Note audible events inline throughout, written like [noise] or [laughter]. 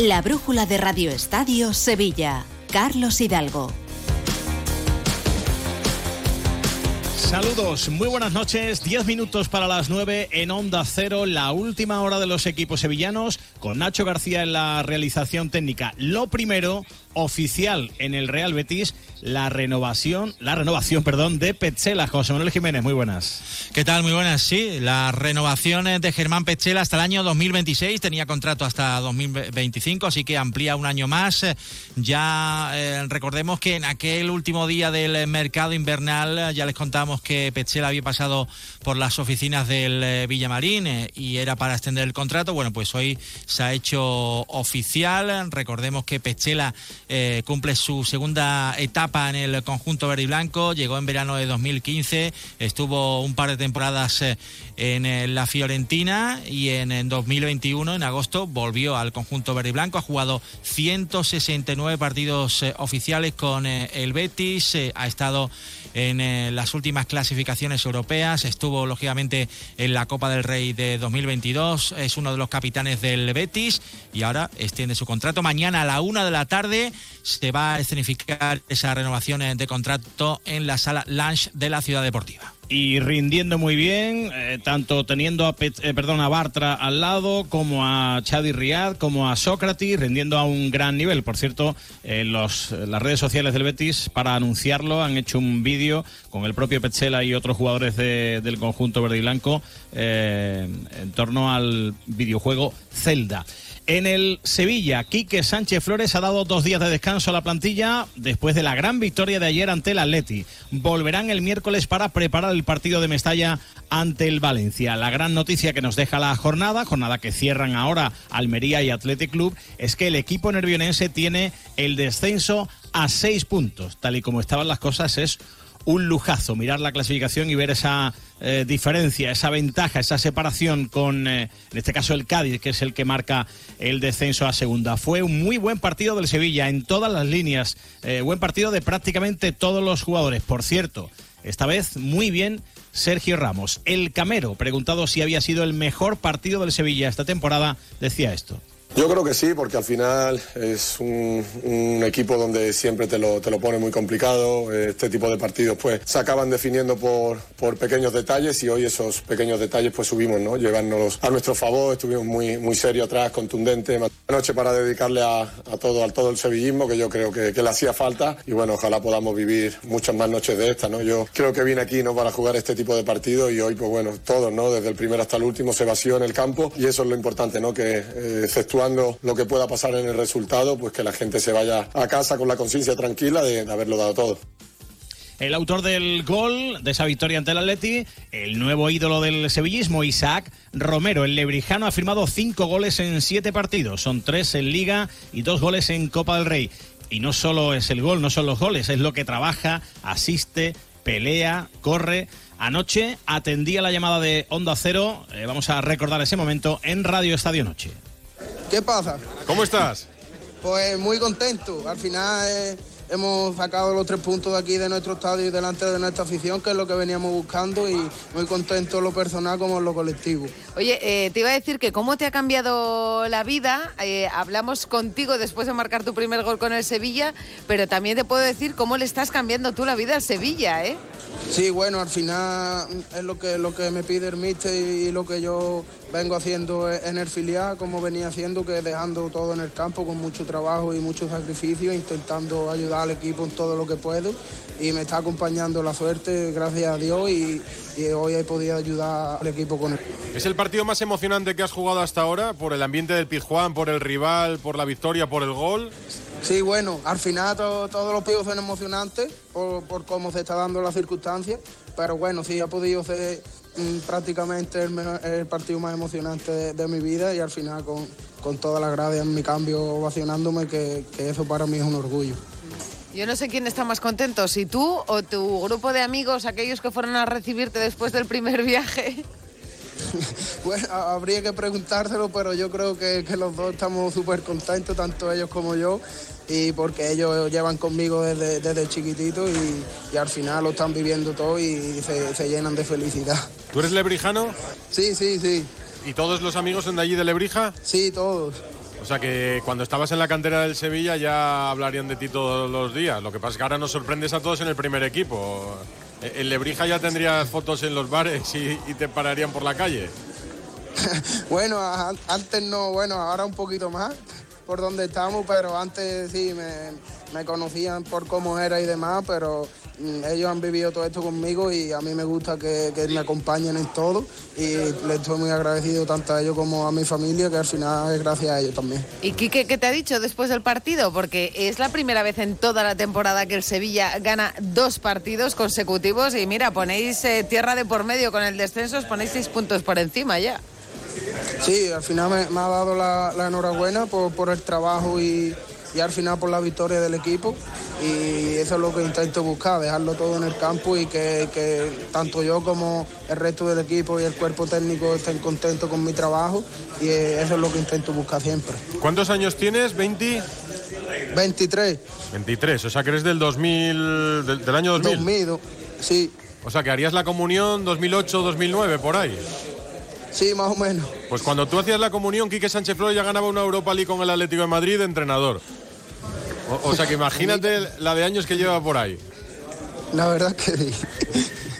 La brújula de Radio Estadio Sevilla. Carlos Hidalgo. Saludos, muy buenas noches. Diez minutos para las nueve en Onda Cero, la última hora de los equipos sevillanos, con Nacho García en la realización técnica. Lo primero, oficial en el Real Betis la renovación, la renovación, perdón, de Petzela. José Manuel Jiménez, muy buenas. ¿Qué tal? Muy buenas. Sí, la renovación de Germán Petzela hasta el año 2026, tenía contrato hasta 2025, así que amplía un año más. Ya eh, recordemos que en aquel último día del mercado invernal ya les contamos que Petzela había pasado por las oficinas del eh, Villamarín eh, y era para extender el contrato. Bueno, pues hoy se ha hecho oficial. Recordemos que Petzela eh, cumple su segunda etapa en el conjunto verde y blanco. Llegó en verano de 2015, estuvo un par de temporadas eh, en eh, la Fiorentina y en, 2021, en agosto, volvió al conjunto verde y blanco. Ha jugado 169 partidos oficiales con el Betis, ha estado en las últimas clasificaciones europeas, estuvo lógicamente en la Copa del Rey de 2022, es uno de los capitanes del Betis y ahora extiende su contrato. Mañana a la una de la tarde se va a escenificar esa renovación de contrato en la sala Lunch de la Ciudad Deportiva y rindiendo muy bien, eh, tanto teniendo a, eh, perdón, a Bartra al lado, como a Chadi Riad, como a Sócrates, rindiendo a un gran nivel. Por cierto, los, las redes sociales del Betis, para anunciarlo, han hecho un vídeo con el propio Petzela y otros jugadores del conjunto verde y blanco eh, en torno al videojuego Zelda. En el Sevilla, Quique Sánchez Flores ha dado dos días de descanso a la plantilla después de la gran victoria de ayer ante el Atleti. Volverán el miércoles para preparar el partido de Mestalla ante el Valencia. La gran noticia que nos deja la jornada, jornada que cierran ahora Almería y Athletic Club, es que el equipo nervionense tiene el descenso a seis puntos. Tal y como estaban las cosas, es un lujazo mirar la clasificación y ver esa eh, diferencia, esa ventaja, esa separación con, eh, en este caso, el Cádiz, que es el que marca el descenso a segunda. Fue un muy buen partido del Sevilla en todas las líneas, eh, buen partido de prácticamente todos los jugadores. Por cierto, esta vez muy bien Sergio Ramos. El Camero, preguntado si había sido el mejor partido del Sevilla esta temporada, decía esto. Yo creo que sí, porque al final es un, equipo donde siempre te lo, te lo, pone muy complicado. Este tipo de partidos pues se acaban definiendo por, por pequeños detalles y hoy esos pequeños detalles pues subimos, ¿no? Llevándolos a nuestro favor, estuvimos muy, muy serios atrás, contundente. Una noche para dedicarle a, a, todo, al todo el sevillismo que yo creo que, que, le hacía falta y bueno, ojalá podamos vivir muchas más noches de esta, ¿no? Yo creo que vine aquí no para jugar este tipo de partidos y hoy pues bueno, todos, ¿no? Desde el primero hasta el último se vació en el campo y eso es lo importante, ¿no? Que eh, lo que pueda pasar en el resultado, pues que la gente se vaya a casa con la conciencia tranquila de, haberlo dado todo. El autor del gol de esa victoria ante el Atleti, el nuevo ídolo del sevillismo, Isaac Romero. El lebrijano ha firmado cinco goles en siete partidos. Son tres en Liga y dos goles en Copa del Rey. Y no solo es el gol, no son los goles, es lo que trabaja, asiste, pelea, corre. Anoche atendía la llamada de Onda Cero. Eh, vamos a recordar ese momento en Radio Estadio Noche. ¿Qué pasa? ¿Cómo estás? Pues muy contento. Al final eh, hemos sacado los tres puntos de aquí de nuestro estadio y delante de nuestra afición, que es lo que veníamos buscando y muy contento en lo personal como en lo colectivo. Oye, eh, te iba a decir que cómo te ha cambiado la vida. Eh, hablamos contigo después de marcar tu primer gol con el Sevilla, pero también te puedo decir cómo le estás cambiando tú la vida al Sevilla, ¿eh? Sí, bueno, al final es lo que, lo que me pide el míster y lo que yo vengo haciendo en el filial, como venía haciendo, que dejando todo en el campo con mucho trabajo y mucho sacrificio, intentando ayudar al equipo en todo lo que puedo. Y me está acompañando la suerte, gracias a Dios, y, hoy he podido ayudar al equipo con él. ¿Es el partido más emocionante que has jugado hasta ahora? ¿Por el ambiente del Pizjuán, por el rival, por la victoria, por el gol? Sí, bueno, al final todos los partidos son emocionantes por, cómo se está dando la circunstancia, pero bueno, sí ha podido ser Mm, prácticamente el, partido más emocionante de, mi vida y al final con, con todas las gracias en mi cambio ovacionándome, que, que eso para mí es un orgullo. Yo no sé quién está más contento, si tú o tu grupo de amigos, aquellos que fueron a recibirte después del primer viaje. [laughs] bueno, habría que preguntárselo, pero yo creo que, que los dos estamos súper contentos, tanto ellos como yo y porque ellos llevan conmigo desde, desde chiquitito y, al final lo están viviendo todo y se, llenan de felicidad. ¿Tú eres lebrijano? Sí, sí, sí. ¿Y todos los amigos son de allí de Lebrija? Sí, todos. O sea que cuando estabas en la cantera del Sevilla ya hablarían de ti todos los días. Lo que pasa es que ahora nos sorprendes a todos en el primer equipo. En Lebrija ya tendrías fotos en los bares y, y te pararían por la calle. [laughs] bueno, antes no, bueno, ahora un poquito más por donde estamos, pero antes sí me, me conocían por cómo era y demás, pero ellos han vivido todo esto conmigo y a mí me gusta que, que me acompañen en todo y les estoy muy agradecido tanto a ellos como a mi familia, que al final es gracias a ellos también. ¿Y Quique, qué te ha dicho después del partido? Porque es la primera vez en toda la temporada que el Sevilla gana dos partidos consecutivos y mira, ponéis eh, tierra de por medio con el descenso, os ponéis seis puntos por encima ya. Sí, al final me, me ha dado la, la enhorabuena por, por el trabajo y, y al final por la victoria del equipo. Y eso es lo que intento buscar, dejarlo todo en el campo y que, que tanto yo como el resto del equipo y el cuerpo técnico estén contentos con mi trabajo. Y eso es lo que intento buscar siempre. ¿Cuántos años tienes? ¿20? 23, 23, o sea que eres del 2000, del, del año 2000. 2000, sí, O sea que harías la comunión 2008-2009, por ahí. sí, más o menos. Pues cuando tú hacías la comunión, Quique Sánchez Flores ya ganaba una Europa League con el Atlético de Madrid de entrenador. O, o sea que imagínate la de años que lleva por ahí. La verdad que sí.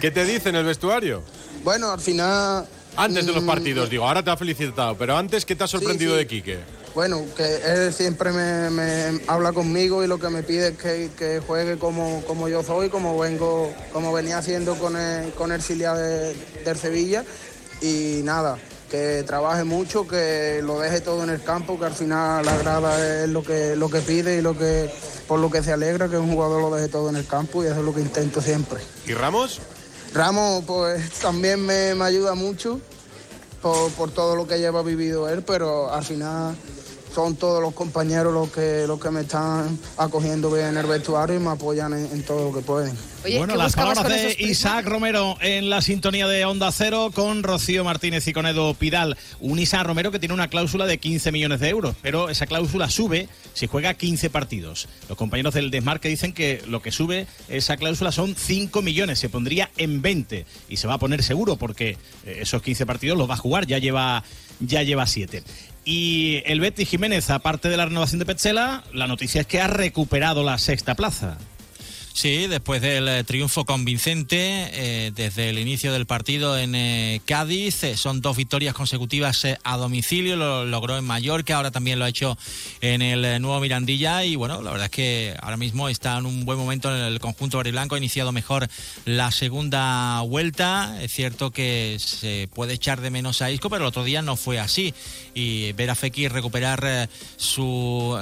¿Qué te dice en el vestuario? Bueno, al final... Antes de los mm, partidos, digo, ahora te ha felicitado, pero antes, ¿qué te ha sorprendido sí. de Quique? Bueno, que él siempre me, me habla conmigo y lo que me pide es que, que juegue como, como yo soy, como vengo, como venía haciendo con el, con el filial de- del Sevilla. Y nada, que trabaje mucho, que lo deje todo en el campo, que al final la grada es lo que, lo que pide y lo que, por lo que se alegra que un jugador lo deje todo en el campo y eso es lo que intento siempre. ¿Y Ramos? Ramos, pues también me, me ayuda mucho por, por todo lo que lleva vivido él, pero al final son todos los compañeros los que, los que me están acogiendo bien en el vestuario y me apoyan en, en todo lo que pueden. Oye, bueno, ¿qué las palabras de? Isaac Romero en la sintonía de Onda Cero con Rocío Martínez y con Edo Pidal. Un Isaac Romero que tiene una cláusula de 15 millones de euros, pero esa cláusula sube si juega 15 partidos. Los compañeros del Desmarque dicen que lo que sube esa cláusula son 5 millones, se pondría en 20 y se va a poner seguro porque eh, esos 15 partidos los va a jugar, ya lleva ya lleva 7. Y el Betty Jiménez, aparte de la renovación de Petzela, la noticia es que ha recuperado la sexta plaza. Sí, después del eh, triunfo convincente eh, desde el inicio del partido en eh, Cádiz, eh, son dos victorias consecutivas a domicilio, lo logró en Mallorca, ahora también lo ha hecho en el nuevo Mirandilla y bueno, la verdad es que ahora mismo está en un buen momento en el conjunto verde y blanco, ha iniciado mejor la segunda vuelta, es cierto que se puede echar de menos a Isco, pero el otro día no fue así y ver a Fekir recuperar su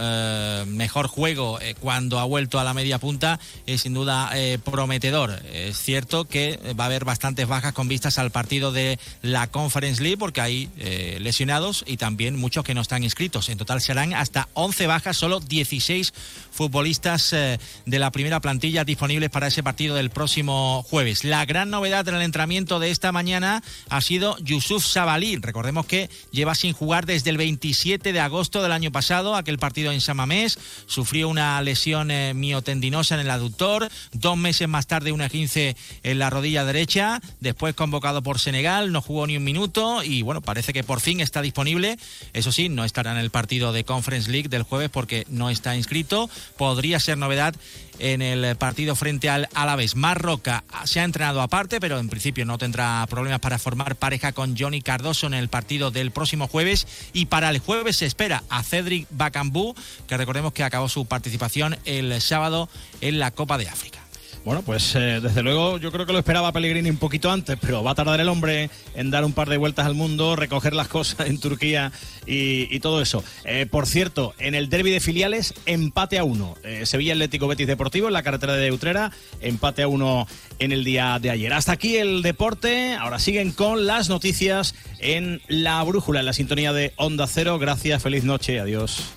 mejor juego cuando ha vuelto a la media punta es sin duda eh, prometedor. Es cierto que va a haber bastantes bajas con vistas al partido de la Conference League porque hay eh, lesionados y también muchos que no están inscritos. En total serán hasta 11 bajas, solo 16 futbolistas eh, de la primera plantilla disponibles para ese partido del próximo jueves. La gran novedad en el entrenamiento de esta mañana ha sido Yusuf Sabalí. Recordemos que lleva sin jugar desde el 27 de agosto del año pasado, aquel partido en Samamés. Sufrió una lesión eh, miotendinosa en el aductor. Dos meses más tarde, una 15 en la rodilla derecha. Después convocado por Senegal, no jugó ni un minuto y bueno, parece que por fin está disponible. Eso sí, no estará en el partido de Conference League del jueves porque no está inscrito. Podría ser novedad en el partido frente al Alavés. Marroca se ha entrenado aparte, pero en principio no tendrá problemas para formar pareja con Johnny Cardoso en el partido del próximo jueves. Y para el jueves se espera a Cedric Bacambú, que recordemos que acabó su participación el sábado en la Copa de África. Bueno, pues eh, desde luego yo creo que lo esperaba Pellegrini un poquito antes, pero va a tardar el hombre en dar un par de vueltas al mundo, recoger las cosas en Turquía y, todo eso. Eh, por cierto, en el derby de filiales, empate a uno. Eh, Sevilla Atlético Betis Deportivo en la carretera de Utrera, empate a uno en el día de ayer. Hasta aquí el deporte. Ahora siguen con las noticias en la brújula, en la sintonía de Onda Cero. Gracias, feliz noche, adiós.